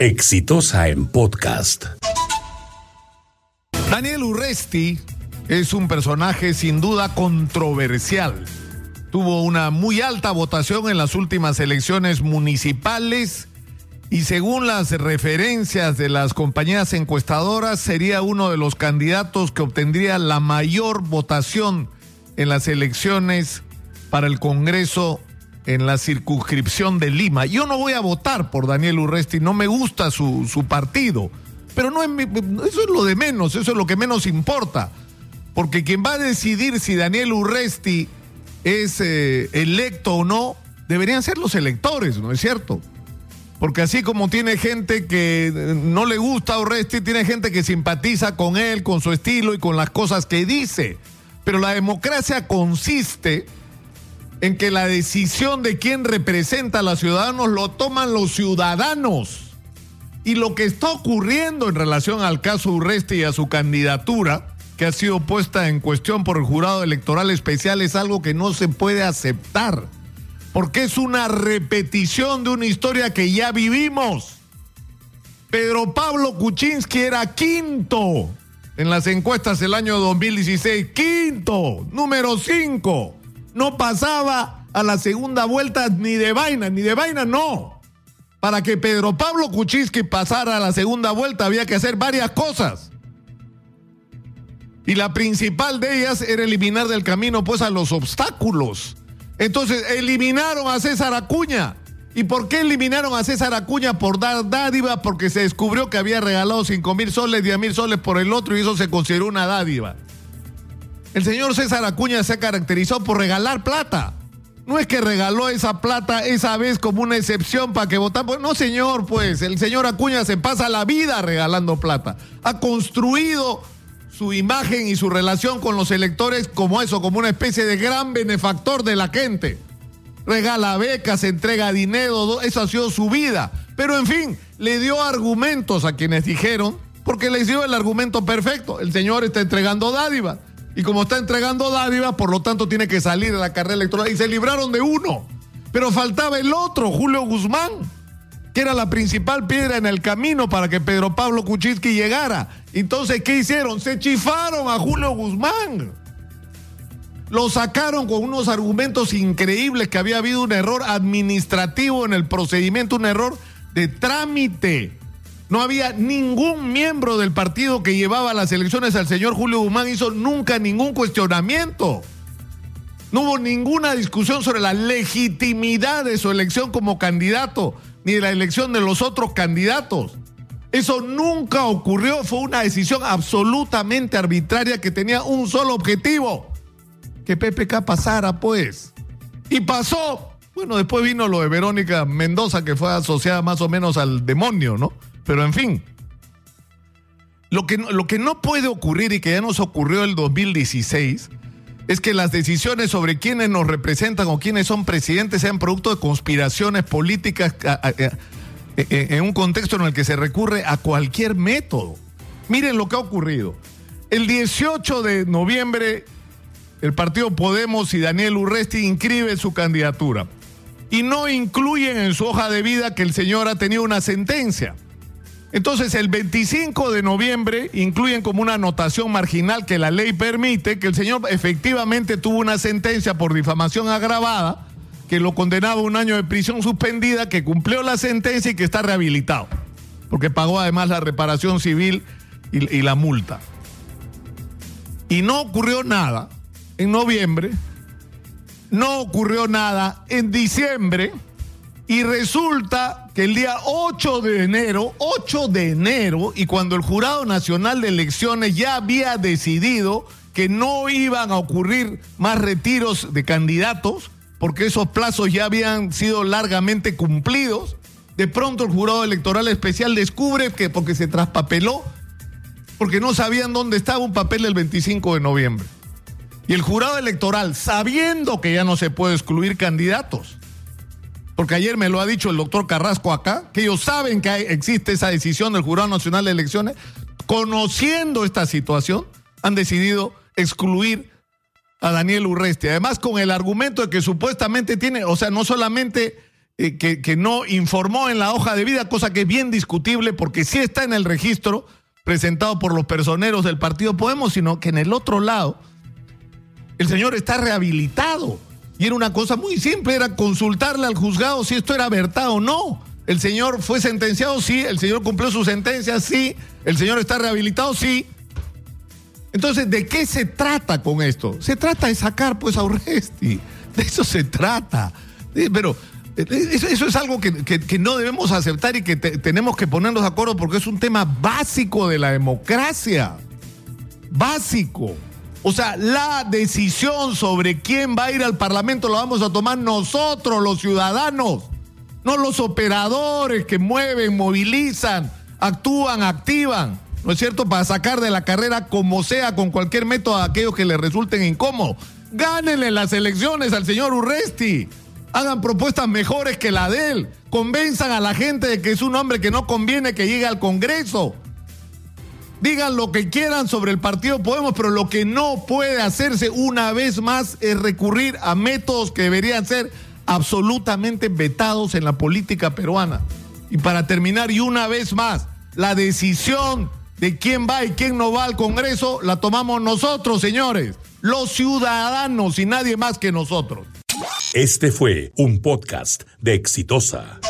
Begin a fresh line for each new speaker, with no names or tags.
Exitosa en podcast.
Daniel Urresti es un personaje sin duda controversial. Tuvo una muy alta votación en las últimas elecciones municipales y según las referencias de las compañías encuestadoras sería uno de los candidatos que obtendría la mayor votación en las elecciones para el Congreso en la circunscripción de Lima. Yo no voy a votar por Daniel Urresti, no me gusta su, su partido, pero no es eso es lo de menos, eso es lo que menos importa, porque quien va a decidir si Daniel Urresti es eh, electo o no, deberían ser los electores, ¿no es cierto? Porque así como tiene gente que eh, no le gusta a Urresti, tiene gente que simpatiza con él, con su estilo y con las cosas que dice. Pero la democracia consiste en que la decisión de quién representa a los ciudadanos lo toman los ciudadanos. Y lo que está ocurriendo en relación al caso Urresti y a su candidatura, que ha sido puesta en cuestión por el jurado electoral especial, es algo que no se puede aceptar, porque es una repetición de una historia que ya vivimos. Pedro Pablo Kuczynski era quinto en las encuestas del año 2016, quinto, número cinco no pasaba a la segunda vuelta ni de vaina, ni de vaina no. Para que Pedro Pablo Kuczynski pasara a la segunda vuelta había que hacer varias cosas. Y la principal de ellas era eliminar del camino pues a los obstáculos. Entonces eliminaron a César Acuña. ¿Y por qué eliminaron a César Acuña por dar dádiva? Porque se descubrió que había regalado 5 mil soles, 10 mil soles por el otro y eso se consideró una dádiva. El señor César Acuña se ha caracterizado por regalar plata. No es que regaló esa plata esa vez como una excepción para que votamos. No, señor, pues el señor Acuña se pasa la vida regalando plata. Ha construido su imagen y su relación con los electores como eso, como una especie de gran benefactor de la gente. Regala becas, entrega dinero, eso ha sido su vida. Pero en fin, le dio argumentos a quienes dijeron, porque les dio el argumento perfecto. El señor está entregando dádivas. Y como está entregando dádivas, por lo tanto tiene que salir de la carrera electoral. Y se libraron de uno. Pero faltaba el otro, Julio Guzmán, que era la principal piedra en el camino para que Pedro Pablo Kuczynski llegara. Entonces, ¿qué hicieron? Se chifaron a Julio Guzmán. Lo sacaron con unos argumentos increíbles que había habido un error administrativo en el procedimiento, un error de trámite. No había ningún miembro del partido que llevaba las elecciones al señor Julio Guzmán, hizo nunca ningún cuestionamiento. No hubo ninguna discusión sobre la legitimidad de su elección como candidato, ni de la elección de los otros candidatos. Eso nunca ocurrió, fue una decisión absolutamente arbitraria que tenía un solo objetivo, que PPK pasara pues. Y pasó. Bueno, después vino lo de Verónica Mendoza, que fue asociada más o menos al demonio, ¿no? Pero en fin, lo que, lo que no puede ocurrir y que ya nos ocurrió el 2016 es que las decisiones sobre quiénes nos representan o quiénes son presidentes sean producto de conspiraciones políticas en un contexto en el que se recurre a cualquier método. Miren lo que ha ocurrido. El 18 de noviembre, el partido Podemos y Daniel Urresti inscriben su candidatura y no incluyen en su hoja de vida que el señor ha tenido una sentencia. Entonces, el 25 de noviembre incluyen como una anotación marginal que la ley permite que el señor efectivamente tuvo una sentencia por difamación agravada, que lo condenaba a un año de prisión suspendida, que cumplió la sentencia y que está rehabilitado, porque pagó además la reparación civil y, y la multa. Y no ocurrió nada en noviembre, no ocurrió nada en diciembre y resulta que el día 8 de enero, 8 de enero, y cuando el Jurado Nacional de Elecciones ya había decidido que no iban a ocurrir más retiros de candidatos, porque esos plazos ya habían sido largamente cumplidos, de pronto el Jurado Electoral Especial descubre que porque se traspapeló, porque no sabían dónde estaba un papel el 25 de noviembre. Y el Jurado Electoral, sabiendo que ya no se puede excluir candidatos, porque ayer me lo ha dicho el doctor Carrasco acá, que ellos saben que existe esa decisión del Jurado Nacional de Elecciones, conociendo esta situación, han decidido excluir a Daniel Urresti. Además, con el argumento de que supuestamente tiene, o sea, no solamente eh, que, que no informó en la hoja de vida, cosa que es bien discutible porque sí está en el registro presentado por los personeros del partido Podemos, sino que en el otro lado el señor está rehabilitado. Y era una cosa muy simple, era consultarle al juzgado si esto era verdad o no. El señor fue sentenciado, sí. El señor cumplió su sentencia, sí. El señor está rehabilitado, sí. Entonces, ¿de qué se trata con esto? Se trata de sacar pues a Urresti. De eso se trata. Pero eh, eso, es algo que, no debemos aceptar y que tenemos que ponernos de acuerdo porque es un tema básico de la democracia. Básico. O sea, la decisión sobre quién va a ir al Parlamento la vamos a tomar nosotros, los ciudadanos, no los operadores que mueven, movilizan, actúan, activan, ¿no es cierto? Para sacar de la carrera como sea, con cualquier método a aquellos que les resulten incómodos. Gánenle las elecciones al señor Urresti. Hagan propuestas mejores que la de él. Convenzan a la gente de que es un hombre que no conviene que llegue al Congreso. Digan lo que quieran sobre el partido Podemos, pero lo que no puede hacerse una vez más es recurrir a métodos que deberían ser absolutamente vetados en la política peruana. Y para terminar, y una vez más, la decisión de quién va y quién no va al Congreso la tomamos nosotros, señores, los ciudadanos y nadie más que nosotros.
Este fue un podcast de Exitosa.